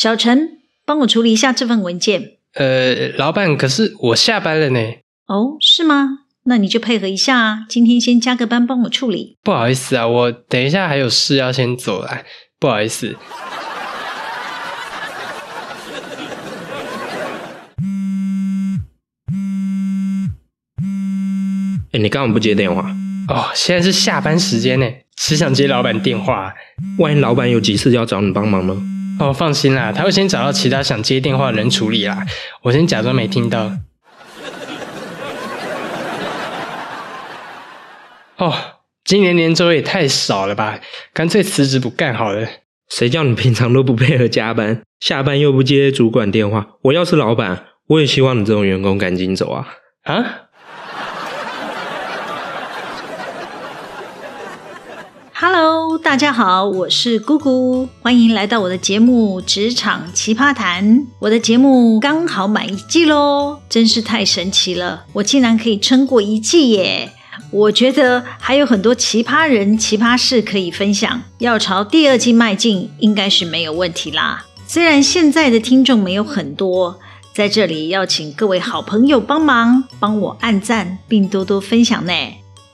小陈，帮我处理一下这份文件。呃，老板，可是我下班了呢。哦，是吗？那你就配合一下啊。今天先加个班帮我处理。不好意思啊，我等一下还有事要先走了，不好意思。哎，你干嘛不接电话？哦，现在是下班时间呢，只想接老板电话。万一老板有急事要找你帮忙呢？哦，放心啦，他会先找到其他想接电话的人处理啦。我先假装没听到。哦，今年年终也太少了吧？干脆辞职不干好了。谁叫你平常都不配合加班，下班又不接主管电话？我要是老板，我也希望你这种员工赶紧走啊！啊？Hello，大家好，我是姑姑，欢迎来到我的节目《职场奇葩谈》。我的节目刚好满一季喽，真是太神奇了，我竟然可以撑过一季耶！我觉得还有很多奇葩人、奇葩事可以分享，要朝第二季迈进，应该是没有问题啦。虽然现在的听众没有很多，在这里要请各位好朋友帮忙，帮我按赞并多多分享呢。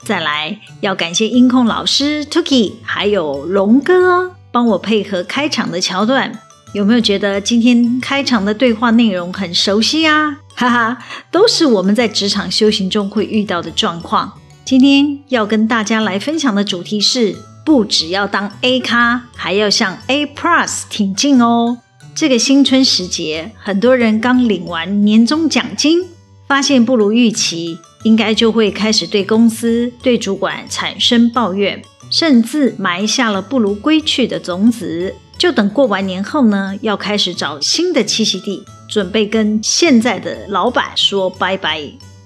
再来要感谢音控老师 Tuki，还有龙哥帮我配合开场的桥段。有没有觉得今天开场的对话内容很熟悉啊？哈哈，都是我们在职场修行中会遇到的状况。今天要跟大家来分享的主题是：不只要当 A 咖，还要向 A Plus 挺进哦。这个新春时节，很多人刚领完年终奖金，发现不如预期。应该就会开始对公司、对主管产生抱怨，甚至埋下了不如归去的种子。就等过完年后呢，要开始找新的栖息地，准备跟现在的老板说拜拜。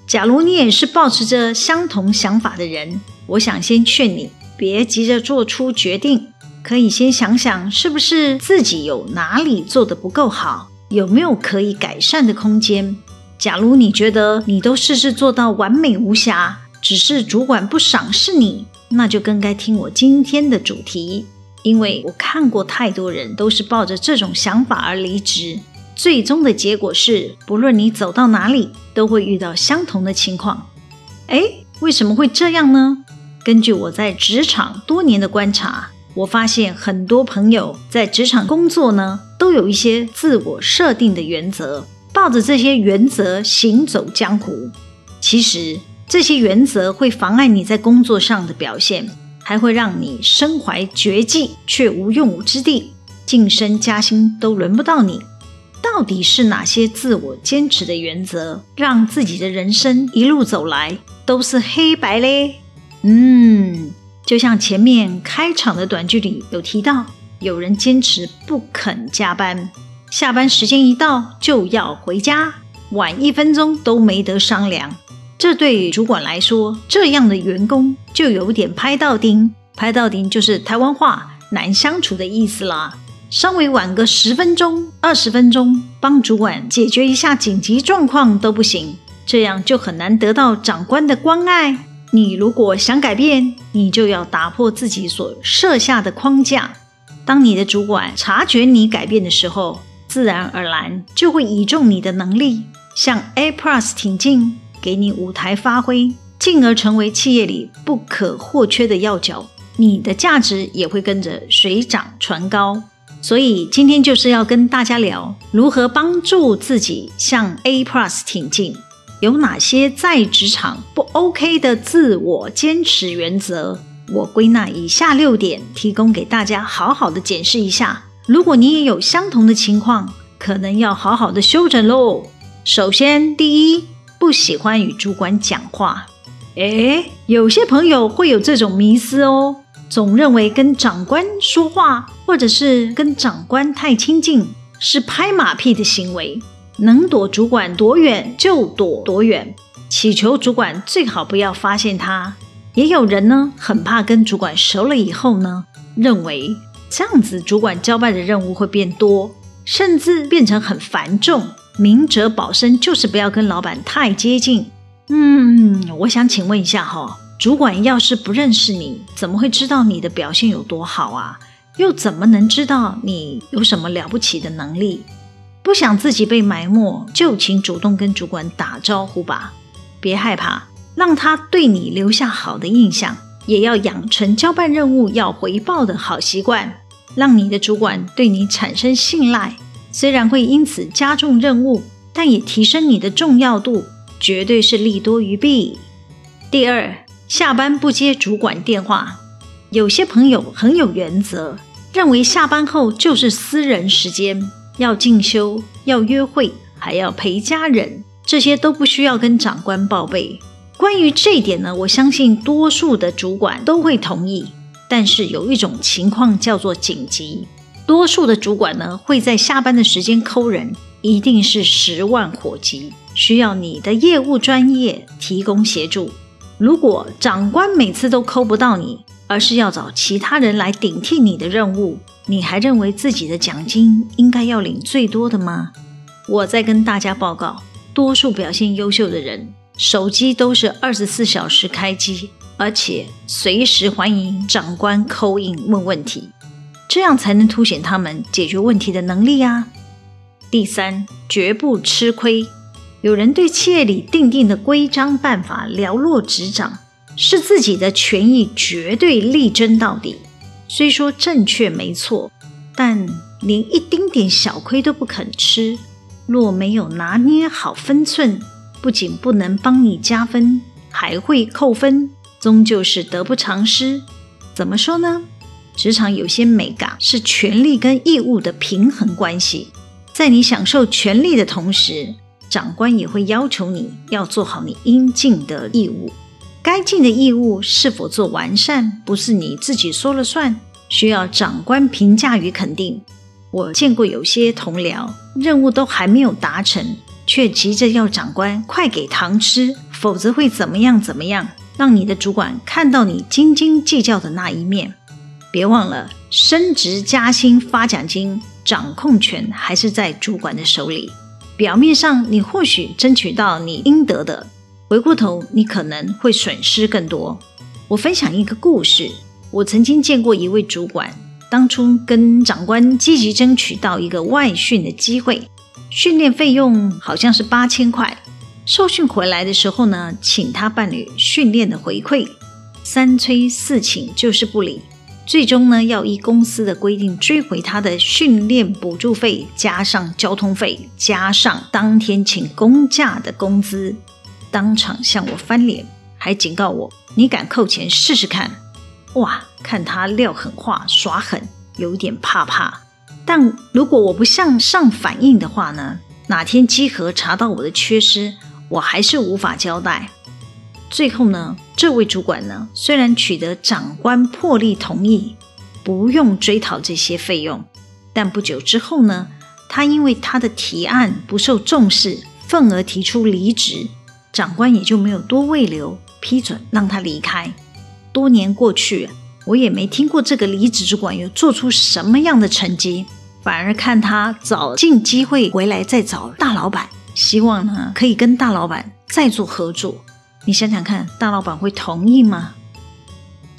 假如你也是抱持着相同想法的人，我想先劝你，别急着做出决定，可以先想想是不是自己有哪里做得不够好，有没有可以改善的空间。假如你觉得你都事事做到完美无瑕，只是主管不赏识你，那就更该听我今天的主题。因为我看过太多人都是抱着这种想法而离职，最终的结果是，不论你走到哪里，都会遇到相同的情况。诶，为什么会这样呢？根据我在职场多年的观察，我发现很多朋友在职场工作呢，都有一些自我设定的原则。抱着这些原则行走江湖，其实这些原则会妨碍你在工作上的表现，还会让你身怀绝技却无用武之地，晋升加薪都轮不到你。到底是哪些自我坚持的原则，让自己的人生一路走来都是黑白嘞？嗯，就像前面开场的短剧里有提到，有人坚持不肯加班。下班时间一到就要回家，晚一分钟都没得商量。这对主管来说，这样的员工就有点拍到钉。拍到钉就是台湾话难相处的意思啦。稍微晚个十分钟、二十分钟，帮主管解决一下紧急状况都不行，这样就很难得到长官的关爱。你如果想改变，你就要打破自己所设下的框架。当你的主管察觉你改变的时候，自然而然就会倚重你的能力，向 A Plus 挺进，给你舞台发挥，进而成为企业里不可或缺的要角。你的价值也会跟着水涨船高。所以今天就是要跟大家聊如何帮助自己向 A Plus 挺进，有哪些在职场不 OK 的自我坚持原则。我归纳以下六点，提供给大家好好的检视一下。如果你也有相同的情况，可能要好好的修整喽。首先，第一，不喜欢与主管讲话。诶，有些朋友会有这种迷思哦，总认为跟长官说话，或者是跟长官太亲近，是拍马屁的行为，能躲主管多远就躲多远，祈求主管最好不要发现他。也有人呢，很怕跟主管熟了以后呢，认为。这样子，主管交办的任务会变多，甚至变成很繁重。明哲保身就是不要跟老板太接近。嗯，我想请问一下哈，主管要是不认识你，怎么会知道你的表现有多好啊？又怎么能知道你有什么了不起的能力？不想自己被埋没，就请主动跟主管打招呼吧。别害怕，让他对你留下好的印象，也要养成交办任务要回报的好习惯，让你的主管对你产生信赖。虽然会因此加重任务，但也提升你的重要度，绝对是利多于弊。第二，下班不接主管电话。有些朋友很有原则，认为下班后就是私人时间。要进修，要约会，还要陪家人，这些都不需要跟长官报备。关于这一点呢，我相信多数的主管都会同意。但是有一种情况叫做紧急，多数的主管呢会在下班的时间抠人，一定是十万火急，需要你的业务专业提供协助。如果长官每次都抠不到你，而是要找其他人来顶替你的任务，你还认为自己的奖金应该要领最多的吗？我再跟大家报告，多数表现优秀的人，手机都是二十四小时开机，而且随时欢迎长官扣印问问题，这样才能凸显他们解决问题的能力啊。第三，绝不吃亏。有人对企业里定定的规章办法了若指掌。是自己的权益绝对力争到底，虽说正确没错，但连一丁点小亏都不肯吃。若没有拿捏好分寸，不仅不能帮你加分，还会扣分，终究是得不偿失。怎么说呢？职场有些美感是权利跟义务的平衡关系，在你享受权利的同时，长官也会要求你要做好你应尽的义务。该尽的义务是否做完善，不是你自己说了算，需要长官评价与肯定。我见过有些同僚，任务都还没有达成，却急着要长官快给糖吃，否则会怎么样怎么样，让你的主管看到你斤斤计较的那一面。别忘了，升职加薪发奖金，掌控权还是在主管的手里。表面上你或许争取到你应得的。回过头，你可能会损失更多。我分享一个故事：我曾经见过一位主管，当初跟长官积极争取到一个外训的机会，训练费用好像是八千块。受训回来的时候呢，请他伴侣训练的回馈，三催四请就是不理。最终呢，要依公司的规定追回他的训练补助费，加上交通费，加上当天请公假的工资。当场向我翻脸，还警告我：“你敢扣钱试试看？”哇，看他撂狠话、耍狠，有点怕怕。但如果我不向上反映的话呢？哪天稽核查到我的缺失，我还是无法交代。最后呢，这位主管呢，虽然取得长官破例同意，不用追讨这些费用，但不久之后呢，他因为他的提案不受重视，愤而提出离职。长官也就没有多慰留，批准让他离开。多年过去，我也没听过这个离职主管有做出什么样的成绩，反而看他找尽机会回来再找大老板，希望呢可以跟大老板再做合作。你想想看，大老板会同意吗？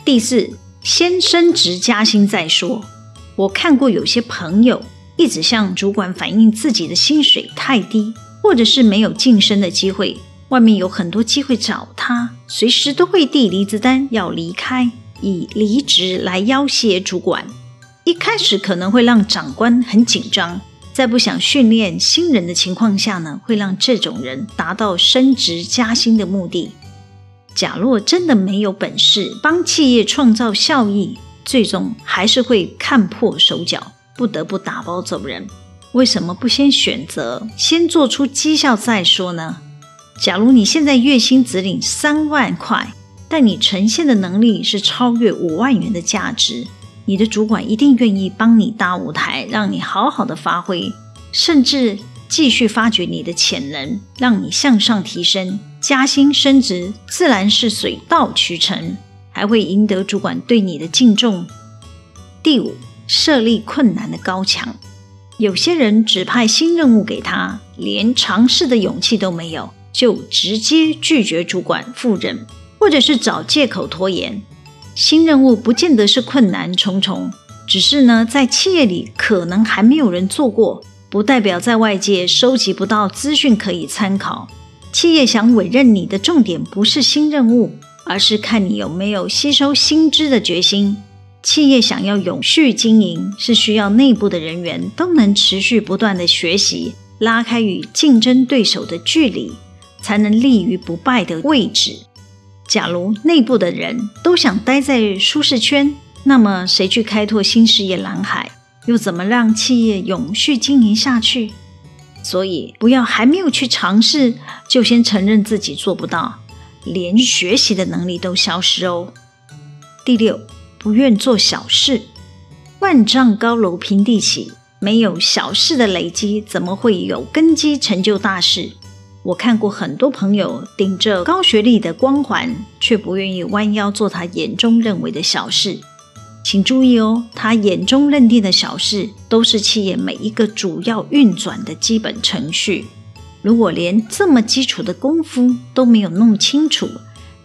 第四，先升职加薪再说。我看过有些朋友一直向主管反映自己的薪水太低，或者是没有晋升的机会。外面有很多机会找他，随时都会递离职单要离开，以离职来要挟主管。一开始可能会让长官很紧张，在不想训练新人的情况下呢，会让这种人达到升职加薪的目的。假若真的没有本事帮企业创造效益，最终还是会看破手脚，不得不打包走人。为什么不先选择先做出绩效再说呢？假如你现在月薪只领三万块，但你呈现的能力是超越五万元的价值，你的主管一定愿意帮你搭舞台，让你好好的发挥，甚至继续发掘你的潜能，让你向上提升，加薪升职自然是水到渠成，还会赢得主管对你的敬重。第五，设立困难的高墙，有些人指派新任务给他，连尝试的勇气都没有。就直接拒绝主管赴任，或者是找借口拖延。新任务不见得是困难重重，只是呢，在企业里可能还没有人做过，不代表在外界收集不到资讯可以参考。企业想委任你的重点不是新任务，而是看你有没有吸收新知的决心。企业想要永续经营，是需要内部的人员都能持续不断的学习，拉开与竞争对手的距离，才能立于不败的位置。假如内部的人都想待在舒适圈，那么谁去开拓新事业蓝海？又怎么让企业永续经营下去？所以，不要还没有去尝试，就先承认自己做不到，连学习的能力都消失哦。第六，不愿做小事。万丈高楼平地起，没有小事的累积，怎么会有根基成就大事？我看过很多朋友顶着高学历的光环，却不愿意弯腰做他眼中认为的小事。请注意哦，他眼中认定的小事，都是企业每一个主要运转的基本程序。如果连这么基础的功夫都没有弄清楚，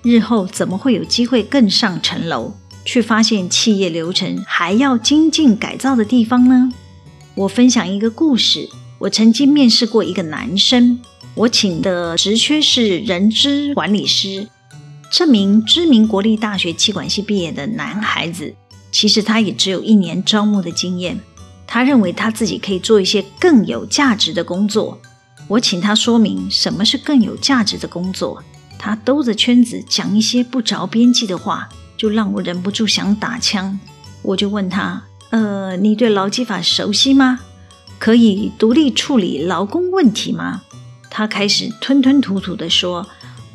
日后怎么会有机会更上层楼，去发现企业流程还要精进改造的地方呢？我分享一个故事，我曾经面试过一个男生，我请的职缺是人资管理师，这名知名国立大学企管系毕业的男孩子。其实他也只有一年招募的经验，他认为他自己可以做一些更有价值的工作。我请他说明什么是更有价值的工作，他兜着圈子讲一些不着边际的话，就让我忍不住想打枪。我就问他：“呃，你对劳基法熟悉吗？可以独立处理劳工问题吗？”他开始吞吞吐吐地说。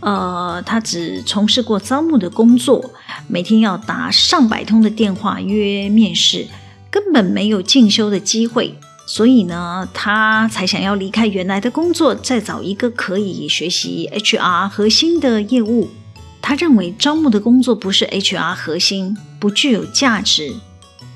呃，他只从事过招募的工作，每天要打上百通的电话约面试，根本没有进修的机会，所以呢，他才想要离开原来的工作，再找一个可以学习 HR 核心的业务。他认为招募的工作不是 HR 核心，不具有价值。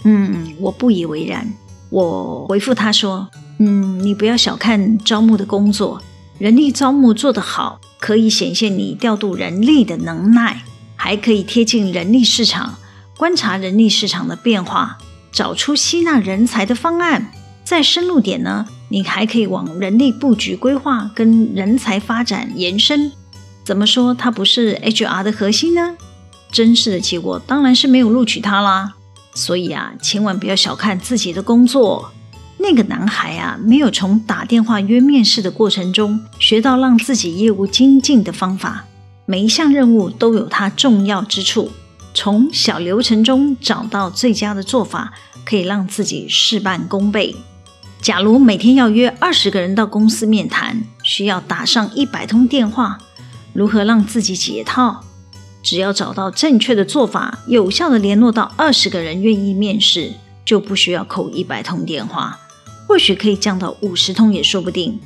嗯，我不以为然。我回复他说：“嗯，你不要小看招募的工作，人力招募做得好。”可以显现你调度人力的能耐，还可以贴近人力市场，观察人力市场的变化，找出吸纳人才的方案。再深入点呢，你还可以往人力布局规划跟人才发展延伸。怎么说它不是 HR 的核心呢？真实的结果当然是没有录取他啦。所以啊，千万不要小看自己的工作。那个男孩啊，没有从打电话约面试的过程中学到让自己业务精进的方法。每一项任务都有它重要之处，从小流程中找到最佳的做法，可以让自己事半功倍。假如每天要约二十个人到公司面谈，需要打上一百通电话，如何让自己解套？只要找到正确的做法，有效的联络到二十个人愿意面试，就不需要扣一百通电话。或许可以降到五十通也说不定。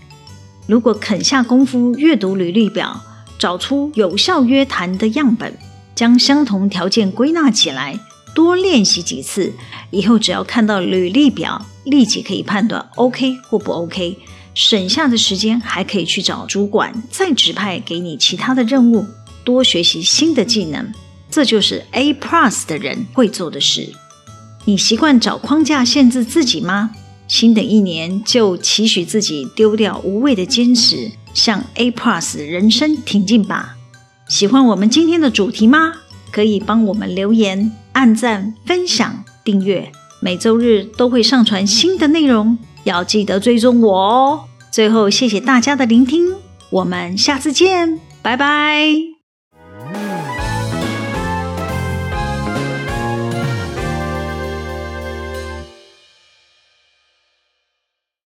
如果肯下功夫阅读履历表，找出有效约谈的样本，将相同条件归纳起来，多练习几次，以后只要看到履历表，立即可以判断 OK 或不 OK。省下的时间还可以去找主管再指派给你其他的任务，多学习新的技能。这就是 A Plus 的人会做的事。你习惯找框架限制自己吗？新的一年，就期许自己丢掉无谓的坚持，向 A Plus 人生挺进吧！喜欢我们今天的主题吗？可以帮我们留言、按赞、分享、订阅，每周日都会上传新的内容，要记得追踪我哦！最后，谢谢大家的聆听，我们下次见，拜拜。